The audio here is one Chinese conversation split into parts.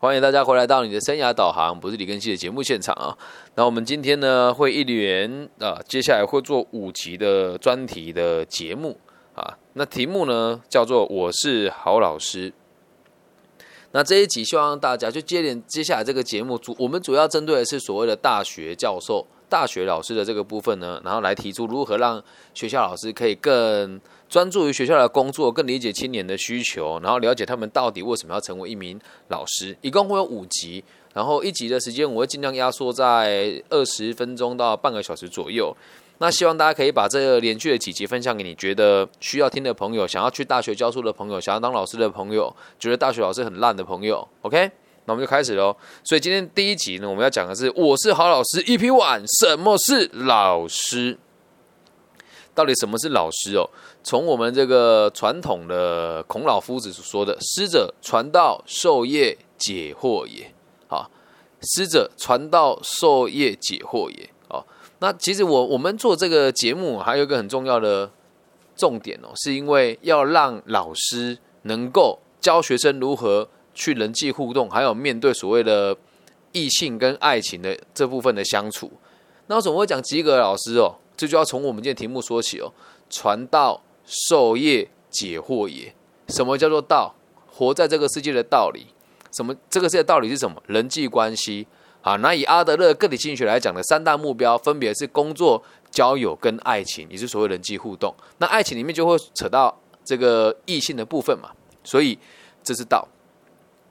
欢迎大家回来到你的生涯导航，不是李根熙的节目现场啊。那我们今天呢会一连啊，接下来会做五集的专题的节目啊。那题目呢叫做“我是好老师”。那这一集希望大家就接连接下来这个节目主，我们主要针对的是所谓的大学教授。大学老师的这个部分呢，然后来提出如何让学校老师可以更专注于学校的工作，更理解青年的需求，然后了解他们到底为什么要成为一名老师。一共会有五集，然后一集的时间我会尽量压缩在二十分钟到半个小时左右。那希望大家可以把这个连续的几集分享给你觉得需要听的朋友，想要去大学教书的朋友，想要当老师的朋友，觉得大学老师很烂的朋友，OK。那我们就开始喽。所以今天第一集呢，我们要讲的是我是好老师 EP One，什么是老师？到底什么是老师哦？从我们这个传统的孔老夫子所说的“师者，传道授业解惑也”。好，师者，传道授业解惑也。啊，那其实我我们做这个节目还有一个很重要的重点哦，是因为要让老师能够教学生如何。去人际互动，还有面对所谓的异性跟爱情的这部分的相处，那我怎么会讲及格老师哦？这就要从我们今天题目说起哦。传道授业解惑也。什么叫做道？活在这个世界的道理。什么？这个世界的道理是什么？人际关系。啊，那以阿德勒个体心理学来讲的三大目标，分别是工作、交友跟爱情，也是所谓人际互动。那爱情里面就会扯到这个异性的部分嘛，所以这是道。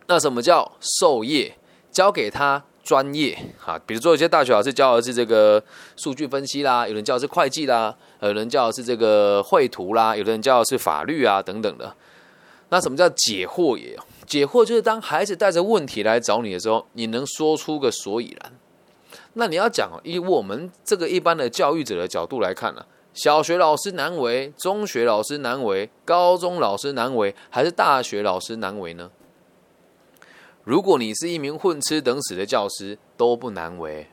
那什么叫授业？教给他专业哈，比如说有些大学老师教的是这个数据分析啦，有人教的是会计啦，有人教的是这个绘图啦，有的人教的是法律啊等等的。那什么叫解惑也？解惑就是当孩子带着问题来找你的时候，你能说出个所以然。那你要讲以我们这个一般的教育者的角度来看呢，小学老师难为，中学老师难为，高中老师难为，还是大学老师难为呢？如果你是一名混吃等死的教师，都不难为，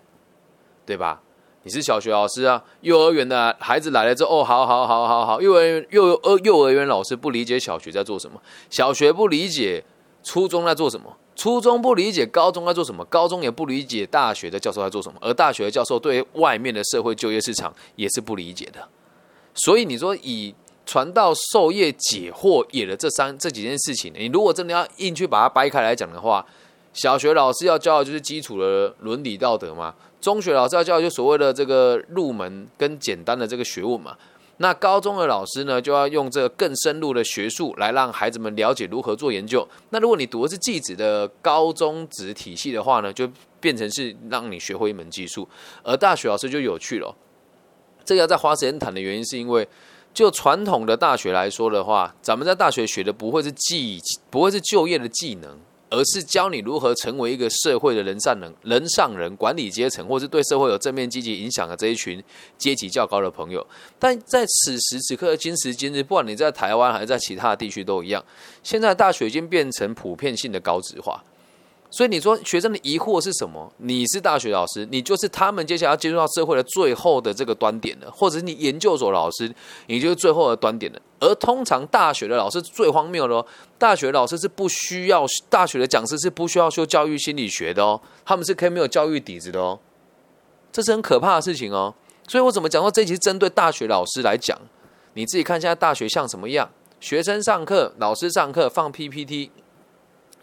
对吧？你是小学老师啊，幼儿园的孩子来了之后，哦，好好好好好，幼儿园幼呃幼儿园老师不理解小学在做什么，小学不理解初中在做什么，初中不理解高中在做什么，高中也不理解大学的教授在做什么，而大学的教授对外面的社会就业市场也是不理解的，所以你说以。传道授业解惑也的这三这几件事情，你如果真的要硬去把它掰开来讲的话，小学老师要教的就是基础的伦理道德嘛，中学老师要教就所谓的这个入门跟简单的这个学问嘛，那高中的老师呢就要用这个更深入的学术来让孩子们了解如何做研究。那如果你读的是技职的高中职体系的话呢，就变成是让你学会一门技术，而大学老师就有趣了。这个要再花时间谈的原因是因为。就传统的大学来说的话，咱们在大学学的不会是技，不会是就业的技能，而是教你如何成为一个社会的人上人、人上人、管理阶层，或是对社会有正面积极影响的这一群阶级较高的朋友。但在此时此刻今时今日，不管你在台湾还是在其他地区都一样，现在大学已经变成普遍性的高职化。所以你说学生的疑惑是什么？你是大学老师，你就是他们接下来要接触到社会的最后的这个端点了，或者是你研究所老师，你就是最后的端点了。而通常大学的老师最荒谬的哦，大学老师是不需要大学的讲师是不需要修教育心理学的哦，他们是可以没有教育底子的哦，这是很可怕的事情哦。所以我怎么讲说这期针对大学老师来讲，你自己看现在大学像什么样？学生上课，老师上课放 PPT。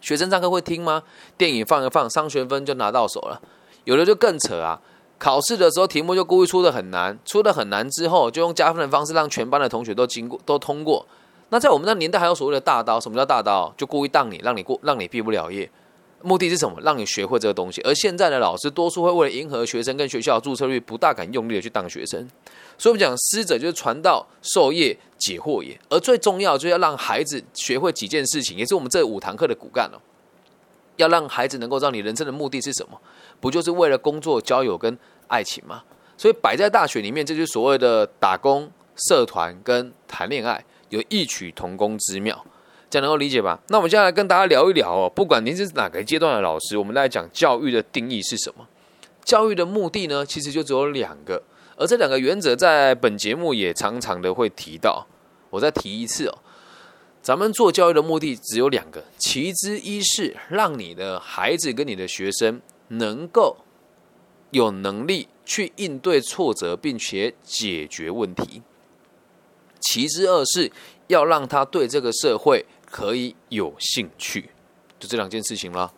学生上课会听吗？电影放一放，商学分就拿到手了。有的就更扯啊！考试的时候题目就故意出的很难，出的很难之后，就用加分的方式让全班的同学都经过、都通过。那在我们那年代还有所谓的大刀，什么叫大刀？就故意当你，让你过，让你毕不了业。目的是什么？让你学会这个东西。而现在的老师多数会为了迎合学生跟学校注册率，不大敢用力的去当学生。所以我们讲师者就是传道授业解惑也，而最重要就是要让孩子学会几件事情，也是我们这五堂课的骨干哦。要让孩子能够知道你人生的目的是什么，不就是为了工作、交友跟爱情吗？所以摆在大学里面，这就所谓的打工、社团跟谈恋爱有异曲同工之妙。这样能够理解吧？那我们接下来跟大家聊一聊哦。不管您是哪个阶段的老师，我们来讲教育的定义是什么？教育的目的呢，其实就只有两个，而这两个原则在本节目也常常的会提到。我再提一次哦。咱们做教育的目的只有两个，其之一是让你的孩子跟你的学生能够有能力去应对挫折，并且解决问题；其之二是要让他对这个社会可以有兴趣，就这两件事情了，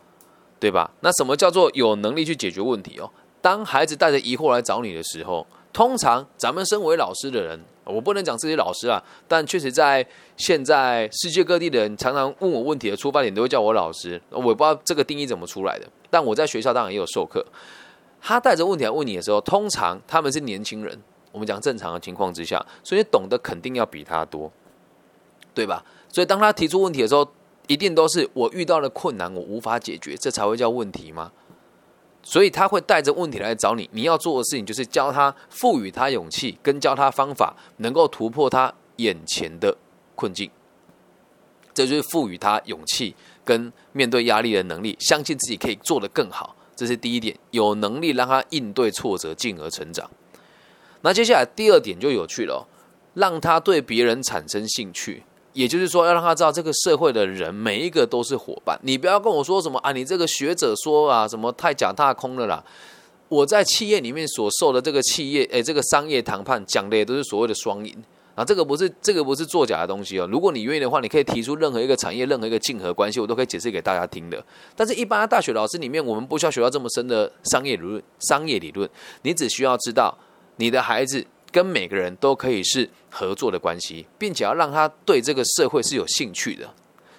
对吧？那什么叫做有能力去解决问题哦？当孩子带着疑惑来找你的时候，通常咱们身为老师的人。我不能讲自己老师啊，但确实在现在世界各地的人常常问我问题的出发点都会叫我老师，我不知道这个定义怎么出来的。但我在学校当然也有授课，他带着问题来问你的时候，通常他们是年轻人。我们讲正常的情况之下，所以懂得肯定要比他多，对吧？所以当他提出问题的时候，一定都是我遇到了困难，我无法解决，这才会叫问题吗？所以他会带着问题来找你，你要做的事情就是教他、赋予他勇气，跟教他方法，能够突破他眼前的困境。这就是赋予他勇气跟面对压力的能力，相信自己可以做得更好。这是第一点，有能力让他应对挫折，进而成长。那接下来第二点就有趣了，让他对别人产生兴趣。也就是说，要让他知道这个社会的人每一个都是伙伴。你不要跟我说什么啊，你这个学者说啊，什么太假大空了啦。我在企业里面所受的这个企业，诶，这个商业谈判讲的也都是所谓的双赢啊。这个不是这个不是作假的东西哦。如果你愿意的话，你可以提出任何一个产业、任何一个竞合关系，我都可以解释给大家听的。但是，一般大学老师里面，我们不需要学到这么深的商业理论。商业理论，你只需要知道你的孩子。跟每个人都可以是合作的关系，并且要让他对这个社会是有兴趣的。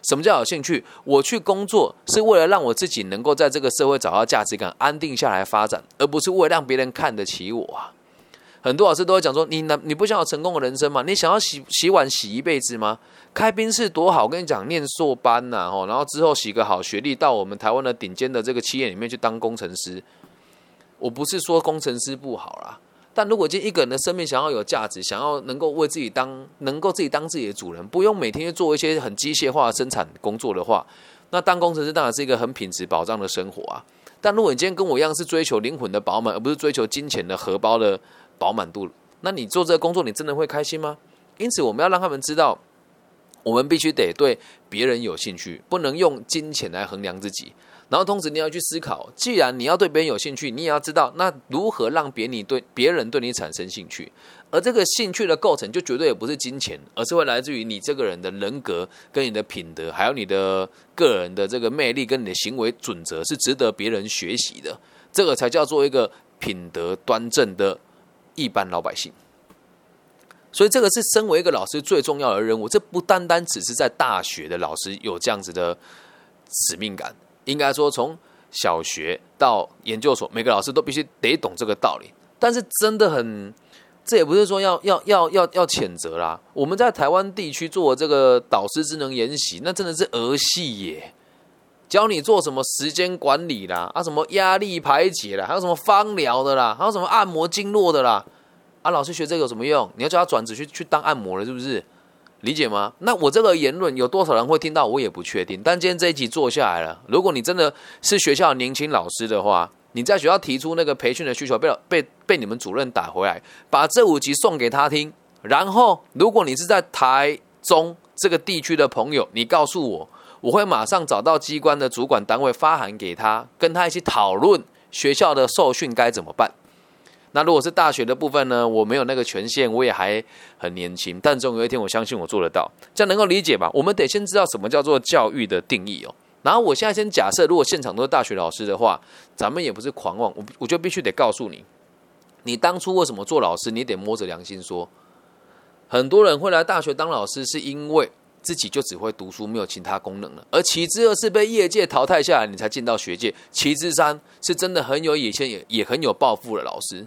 什么叫有兴趣？我去工作是为了让我自己能够在这个社会找到价值感，安定下来发展，而不是为了让别人看得起我啊！很多老师都会讲说：“你那你不想要成功的人生吗？你想要洗洗碗洗一辈子吗？开宾士多好！我跟你讲，念硕班呐，吼，然后之后洗个好学历，到我们台湾的顶尖的这个企业里面去当工程师。我不是说工程师不好啦。”但如果今天一个人的生命想要有价值，想要能够为自己当，能够自己当自己的主人，不用每天去做一些很机械化的生产工作的话，那当工程师当然是一个很品质保障的生活啊。但如果你今天跟我一样是追求灵魂的饱满，而不是追求金钱的荷包的饱满度，那你做这个工作，你真的会开心吗？因此，我们要让他们知道，我们必须得对别人有兴趣，不能用金钱来衡量自己。然后同时你要去思考，既然你要对别人有兴趣，你也要知道那如何让别你对别人对你产生兴趣。而这个兴趣的构成，就绝对也不是金钱，而是会来自于你这个人的人格、跟你的品德，还有你的个人的这个魅力跟你的行为准则，是值得别人学习的。这个才叫做一个品德端正的一般老百姓。所以这个是身为一个老师最重要的任务。这不单单只是在大学的老师有这样子的使命感。应该说，从小学到研究所，每个老师都必须得懂这个道理。但是，真的很，这也不是说要要要要要谴责啦。我们在台湾地区做这个导师智能研习，那真的是儿戏耶！教你做什么时间管理啦，啊，什么压力排解啦，还有什么芳疗的啦，还有什么按摩经络的啦，啊，老师学这个有什么用？你要叫他转职去去当按摩了，是不是？理解吗？那我这个言论有多少人会听到？我也不确定。但今天这一集做下来了，如果你真的是学校年轻老师的话，你在学校提出那个培训的需求，被被被你们主任打回来，把这五集送给他听。然后，如果你是在台中这个地区的朋友，你告诉我，我会马上找到机关的主管单位发函给他，跟他一起讨论学校的受训该怎么办。那如果是大学的部分呢？我没有那个权限，我也还很年轻，但总有一天我相信我做得到，这样能够理解吧？我们得先知道什么叫做教育的定义哦。然后我现在先假设，如果现场都是大学老师的话，咱们也不是狂妄，我我就必须得告诉你，你当初为什么做老师？你得摸着良心说，很多人会来大学当老师，是因为自己就只会读书，没有其他功能了。而其之二是被业界淘汰下来，你才进到学界。其之三是真的很有野心，也也很有抱负的老师。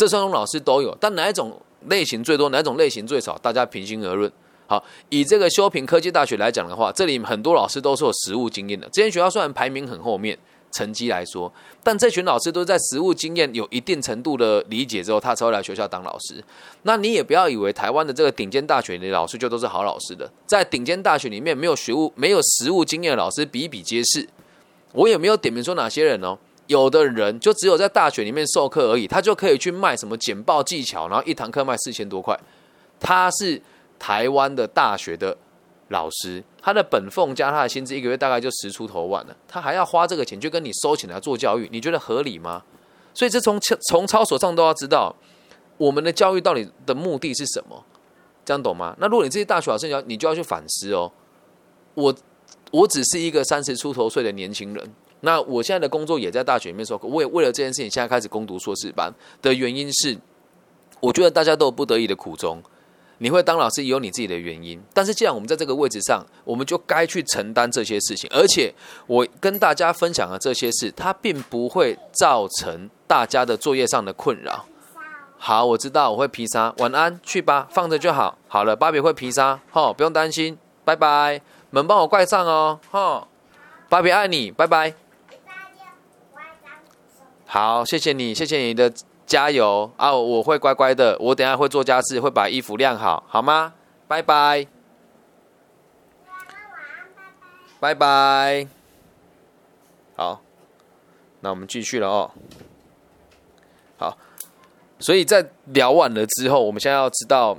这三种老师都有，但哪一种类型最多，哪种类型最少？大家平心而论。好，以这个修平科技大学来讲的话，这里很多老师都是有实务经验的。这间学校虽然排名很后面，成绩来说，但这群老师都在实务经验有一定程度的理解之后，他才会来学校当老师。那你也不要以为台湾的这个顶尖大学的老师就都是好老师的，在顶尖大学里面，没有学务、没有实务经验的老师比比皆是。我也没有点名说哪些人哦。有的人就只有在大学里面授课而已，他就可以去卖什么简报技巧，然后一堂课卖四千多块。他是台湾的大学的老师，他的本俸加他的薪资一个月大概就十出头万了，他还要花这个钱就跟你收钱来做教育，你觉得合理吗？所以这从从操守上都要知道，我们的教育到底的目的是什么？这样懂吗？那如果你这些大学老师你要，你就要去反思哦。我我只是一个三十出头岁的年轻人，那我现在的工作也在大学里面授课，我也为了这件事情现在开始攻读硕士班的原因是，我觉得大家都有不得已的苦衷。你会当老师也有你自己的原因，但是既然我们在这个位置上，我们就该去承担这些事情。而且我跟大家分享的这些事，它并不会造成大家的作业上的困扰。好，我知道我会披萨，晚安，去吧，放着就好。好了，芭比会披萨，哈，不用担心，拜拜。门帮我关上哦，哈，芭比爱你，拜拜。好，谢谢你，谢谢你的。加油啊！我会乖乖的，我等下会做家事，会把衣服晾好，好吗？拜拜，拜拜，好，那我们继续了哦。好，所以在聊完了之后，我们现在要知道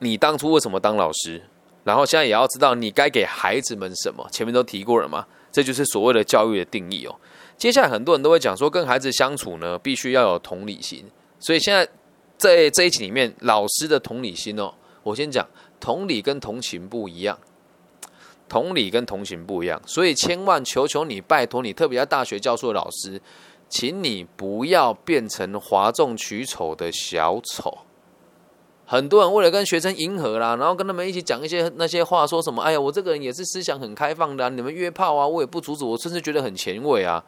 你当初为什么当老师，然后现在也要知道你该给孩子们什么。前面都提过了嘛，这就是所谓的教育的定义哦。接下来很多人都会讲说，跟孩子相处呢，必须要有同理心。所以现在在这一集里面，老师的同理心哦，我先讲，同理跟同情不一样，同理跟同情不一样。所以千万求求你，拜托你，特别在大学教授的老师，请你不要变成哗众取宠的小丑。很多人为了跟学生迎合啦，然后跟他们一起讲一些那些话，说什么？哎呀，我这个人也是思想很开放的，你们约炮啊，我也不阻止，我甚至觉得很前卫啊。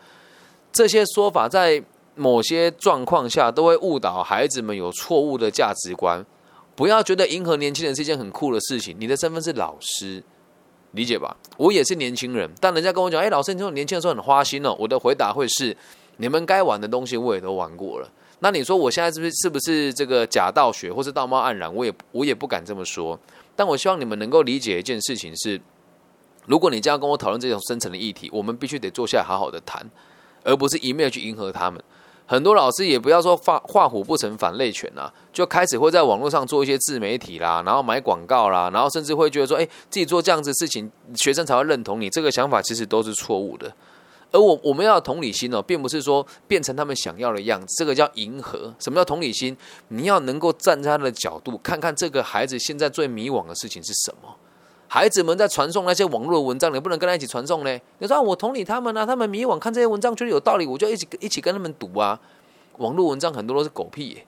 这些说法在某些状况下都会误导孩子们有错误的价值观。不要觉得迎合年轻人是一件很酷的事情。你的身份是老师，理解吧？我也是年轻人，但人家跟我讲：“哎，老师，你说年轻的时候很花心哦。”我的回答会是：你们该玩的东西我也都玩过了。那你说我现在是不是是不是这个假道学或是道貌岸然？我也我也不敢这么说。但我希望你们能够理解一件事情是：如果你这样跟我讨论这种深层的议题，我们必须得坐下来好好的谈。而不是一面去迎合他们，很多老师也不要说画画虎不成反类犬啊，就开始会在网络上做一些自媒体啦，然后买广告啦，然后甚至会觉得说，哎，自己做这样子事情，学生才会认同你。这个想法其实都是错误的。而我我们要同理心哦，并不是说变成他们想要的样子，这个叫迎合。什么叫同理心？你要能够站在他的角度，看看这个孩子现在最迷惘的事情是什么。孩子们在传送那些网络文章，你不能跟他一起传送呢？你说我同理他们啊，他们迷惘看这些文章觉得有道理，我就一起一起跟他们读啊。网络文章很多都是狗屁，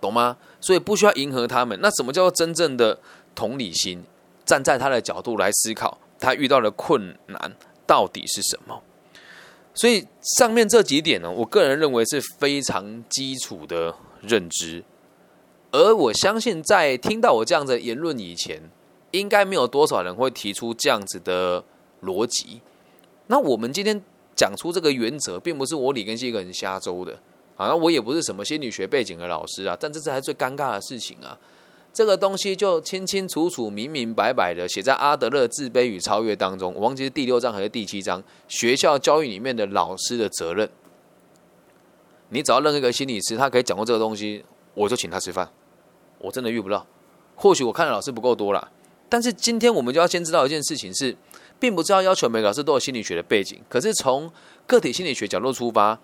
懂吗？所以不需要迎合他们。那什么叫做真正的同理心？站在他的角度来思考，他遇到的困难到底是什么？所以上面这几点呢，我个人认为是非常基础的认知。而我相信，在听到我这样的言论以前，应该没有多少人会提出这样子的逻辑。那我们今天讲出这个原则，并不是我李根是一个人瞎诌的啊，那我也不是什么心理学背景的老师啊。但这是还最尴尬的事情啊！这个东西就清清楚楚、明明白白的写在阿德勒《自卑与超越》当中，我忘记是第六章还是第七章。学校教育里面的老师的责任，你只要任何一个心理师，他可以讲过这个东西，我就请他吃饭。我真的遇不到，或许我看的老师不够多了。但是今天我们就要先知道一件事情是，并不是要要求每个老师都有心理学的背景。可是从个体心理学角度出发，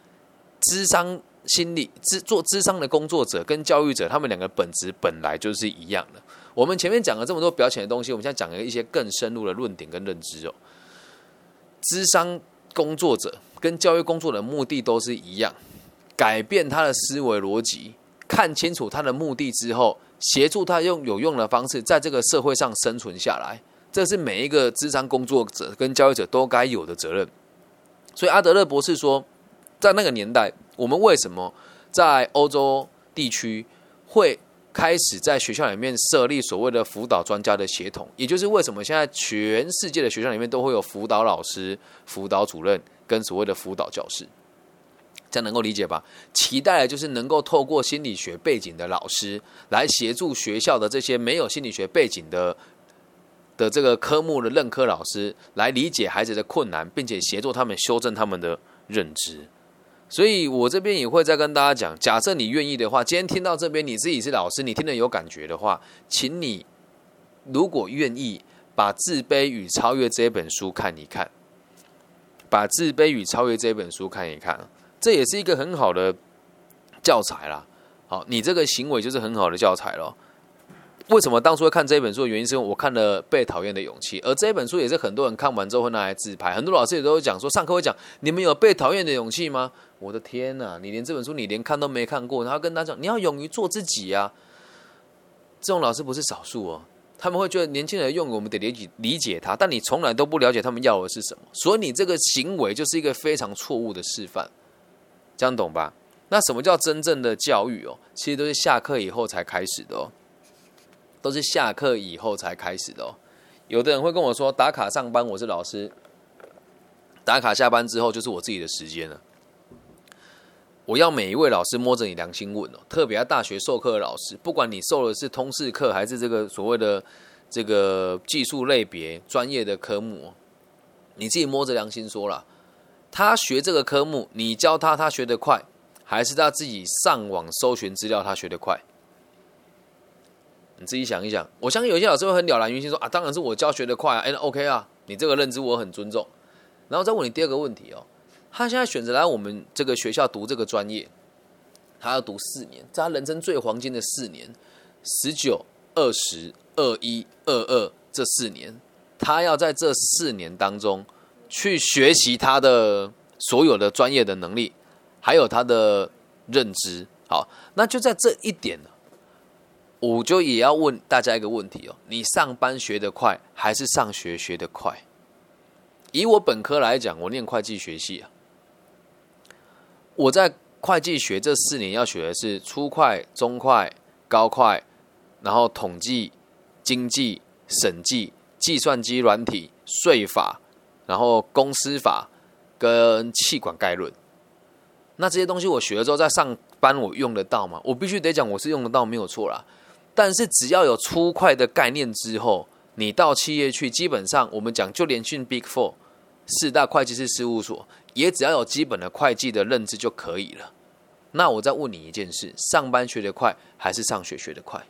智商心理、智做智商的工作者跟教育者，他们两个本质本来就是一样的。我们前面讲了这么多表浅的东西，我们现在讲了一些更深入的论点跟认知哦。智商工作者跟教育工作的目的都是一样，改变他的思维逻辑，看清楚他的目的之后。协助他用有用的方式在这个社会上生存下来，这是每一个智商工作者跟教育者都该有的责任。所以阿德勒博士说，在那个年代，我们为什么在欧洲地区会开始在学校里面设立所谓的辅导专家的协同？也就是为什么现在全世界的学校里面都会有辅导老师、辅导主任跟所谓的辅导教师。这样能够理解吧？期待的就是能够透过心理学背景的老师来协助学校的这些没有心理学背景的的这个科目的任科老师来理解孩子的困难，并且协助他们修正他们的认知。所以我这边也会再跟大家讲：假设你愿意的话，今天听到这边你自己是老师，你听得有感觉的话，请你如果愿意把《自卑与超越》这本书看一看，把《自卑与超越》这本书看一看，这也是一个很好的教材啦。好，你这个行为就是很好的教材了。为什么当初会看这本书的原因，是因为我看了《被讨厌的勇气》，而这本书也是很多人看完之后会拿来自拍。很多老师也都会讲说，上课会讲，你们有被讨厌的勇气吗？我的天呐，你连这本书你连看都没看过，然后跟他讲，你要勇于做自己呀。这种老师不是少数哦，他们会觉得年轻人用我们得理解理解他，但你从来都不了解他们要的是什么，所以你这个行为就是一个非常错误的示范，这样懂吧？那什么叫真正的教育哦？其实都是下课以后才开始的哦。都是下课以后才开始的哦。有的人会跟我说，打卡上班，我是老师；打卡下班之后，就是我自己的时间了。我要每一位老师摸着你良心问哦，特别在大学授课的老师，不管你授的是通识课，还是这个所谓的这个技术类别专业的科目，你自己摸着良心说了，他学这个科目，你教他，他学得快，还是他自己上网搜寻资料，他学得快？你自己想一想，我相信有些老师会很了然于心说啊，当然是我教学的快啊，哎，OK 啊，你这个认知我很尊重。然后再问你第二个问题哦，他现在选择来我们这个学校读这个专业，他要读四年，在他人生最黄金的四年，十九、二十、二一、二二这四年，他要在这四年当中去学习他的所有的专业的能力，还有他的认知。好，那就在这一点呢。我就也要问大家一个问题哦：你上班学得快，还是上学学得快？以我本科来讲，我念会计学系啊。我在会计学这四年要学的是初会、中会、高会，然后统计、经济、审计、计算机软体、税法，然后公司法跟气管概论。那这些东西我学了之后，在上班我用得到吗？我必须得讲，我是用得到，没有错啦。但是只要有粗快的概念之后，你到企业去，基本上我们讲就连去 Big Four 四大会计师事务所，也只要有基本的会计的认知就可以了。那我再问你一件事：上班学得快，还是上学学得快？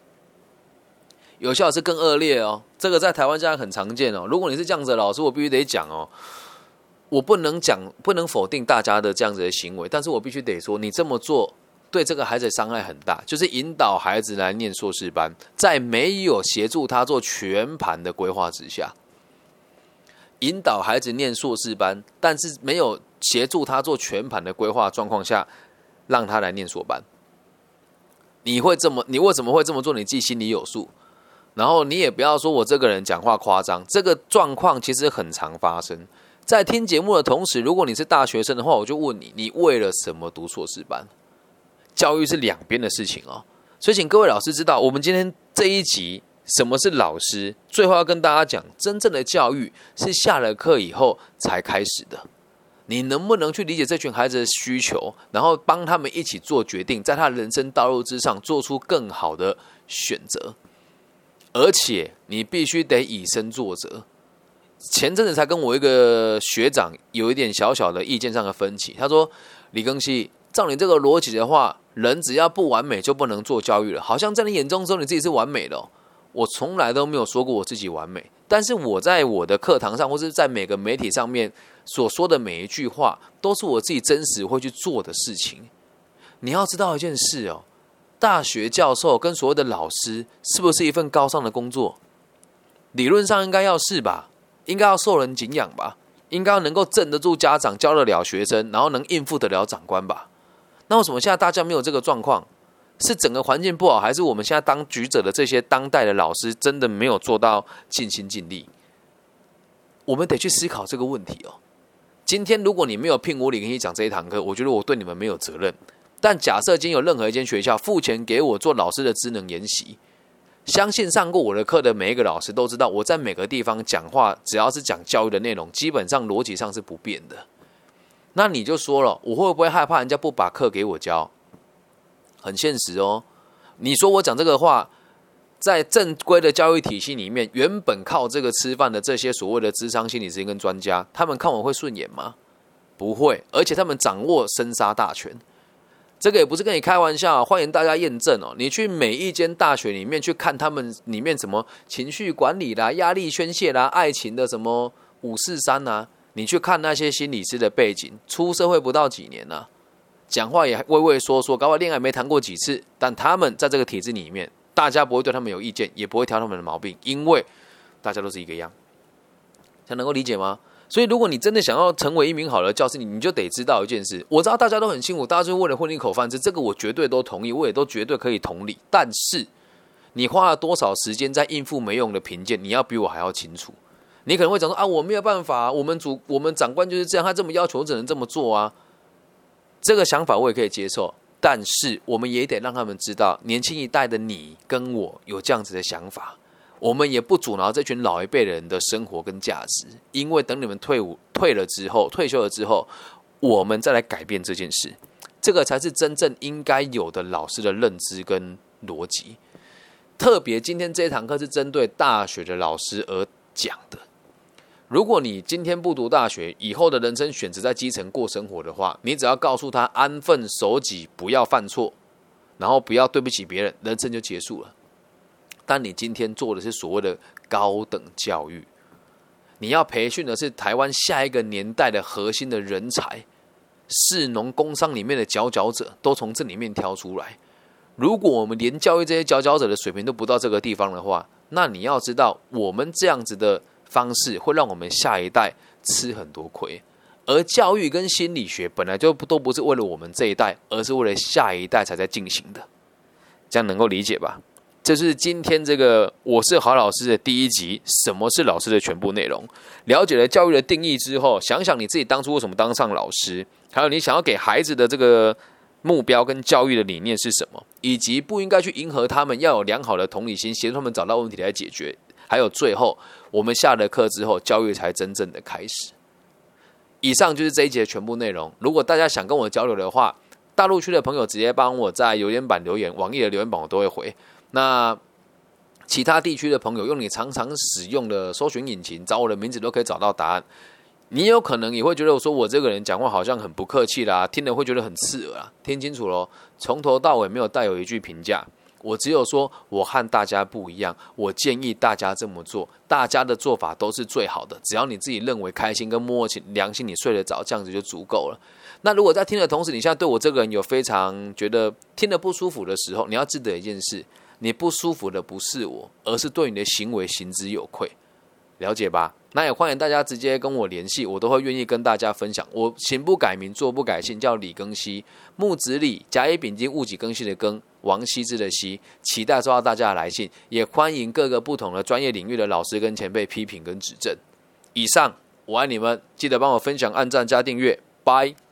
有效是更恶劣哦，这个在台湾现在很常见哦。如果你是这样子的老师，我必须得讲哦，我不能讲，不能否定大家的这样子的行为，但是我必须得说，你这么做。对这个孩子伤害很大，就是引导孩子来念硕士班，在没有协助他做全盘的规划之下，引导孩子念硕士班，但是没有协助他做全盘的规划状况下，让他来念硕班，你会这么？你为什么会这么做？你自己心里有数。然后你也不要说我这个人讲话夸张，这个状况其实很常发生在听节目的同时。如果你是大学生的话，我就问你：你为了什么读硕士班？教育是两边的事情哦，所以请各位老师知道，我们今天这一集什么是老师？最后要跟大家讲，真正的教育是下了课以后才开始的。你能不能去理解这群孩子的需求，然后帮他们一起做决定，在他人生道路之上做出更好的选择？而且你必须得以身作则。前阵子才跟我一个学长有一点小小的意见上的分歧，他说：“李庚希，照你这个逻辑的话。”人只要不完美就不能做教育了，好像在你眼中说你自己是完美的。我从来都没有说过我自己完美，但是我在我的课堂上或是在每个媒体上面所说的每一句话，都是我自己真实会去做的事情。你要知道一件事哦，大学教授跟所谓的老师是不是一份高尚的工作？理论上应该要是吧，应该要受人敬仰吧，应该要能够镇得住家长，教得了学生，然后能应付得了长官吧。那为什么现在大家没有这个状况？是整个环境不好，还是我们现在当局者的这些当代的老师真的没有做到尽心尽力？我们得去思考这个问题哦。今天如果你没有聘我，李跟你讲这一堂课，我觉得我对你们没有责任。但假设今天有任何一间学校付钱给我做老师的智能研习，相信上过我的课的每一个老师都知道，我在每个地方讲话，只要是讲教育的内容，基本上逻辑上是不变的。那你就说了，我会不会害怕人家不把课给我教？很现实哦。你说我讲这个话，在正规的教育体系里面，原本靠这个吃饭的这些所谓的智商心理师跟专家，他们看我会顺眼吗？不会，而且他们掌握生杀大权。这个也不是跟你开玩笑，欢迎大家验证哦。你去每一间大学里面去看，他们里面什么情绪管理啦、压力宣泄啦、爱情的什么五四三呐，你去看那些心理师的背景，出社会不到几年呢，讲话也畏畏缩缩，搞不恋爱没谈过几次，但他们在这个体制里面，大家不会对他们有意见，也不会挑他们的毛病，因为大家都是一个样，才能够理解吗？所以，如果你真的想要成为一名好的教师，你你就得知道一件事。我知道大家都很辛苦，大家就为了混一口饭吃，这个我绝对都同意，我也都绝对可以同理。但是，你花了多少时间在应付没用的评鉴，你要比我还要清楚。你可能会讲说啊，我没有办法，我们主我们长官就是这样，他这么要求，我只能这么做啊。这个想法我也可以接受，但是我们也得让他们知道，年轻一代的你跟我有这样子的想法。我们也不阻挠这群老一辈人的生活跟价值，因为等你们退伍退了之后，退休了之后，我们再来改变这件事，这个才是真正应该有的老师的认知跟逻辑。特别今天这一堂课是针对大学的老师而讲的。如果你今天不读大学，以后的人生选择在基层过生活的话，你只要告诉他安分守己，不要犯错，然后不要对不起别人，人生就结束了。但你今天做的是所谓的高等教育，你要培训的是台湾下一个年代的核心的人才，士农工商里面的佼佼者都从这里面挑出来。如果我们连教育这些佼佼者的水平都不到这个地方的话，那你要知道，我们这样子的方式会让我们下一代吃很多亏。而教育跟心理学本来就不都不是为了我们这一代，而是为了下一代才在进行的，这样能够理解吧？这是今天这个我是好老师的第一集。什么是老师的全部内容？了解了教育的定义之后，想想你自己当初为什么当上老师，还有你想要给孩子的这个目标跟教育的理念是什么，以及不应该去迎合他们，要有良好的同理心，协助他们找到问题来解决。还有最后，我们下了课之后，教育才真正的开始。以上就是这一节全部内容。如果大家想跟我交流的话，大陆区的朋友直接帮我在留言板留言，网易的留言板我都会回。那其他地区的朋友用你常常使用的搜寻引擎找我的名字都可以找到答案。你有可能也会觉得我说我这个人讲话好像很不客气啦，听了会觉得很刺耳啊。听清楚喽，从头到尾没有带有一句评价，我只有说我和大家不一样，我建议大家这么做，大家的做法都是最好的，只要你自己认为开心跟摸起良心，你睡得着，这样子就足够了。那如果在听的同时，你现在对我这个人有非常觉得听得不舒服的时候，你要记得一件事。你不舒服的不是我，而是对你的行为行之有愧，了解吧？那也欢迎大家直接跟我联系，我都会愿意跟大家分享。我行不改名，坐不改姓，叫李庚希，木子李，甲乙丙丁戊己庚辛的庚，王羲之的羲。期待收到大家的来信，也欢迎各个不同的专业领域的老师跟前辈批评跟指正。以上，我爱你们，记得帮我分享、按赞加订阅，拜。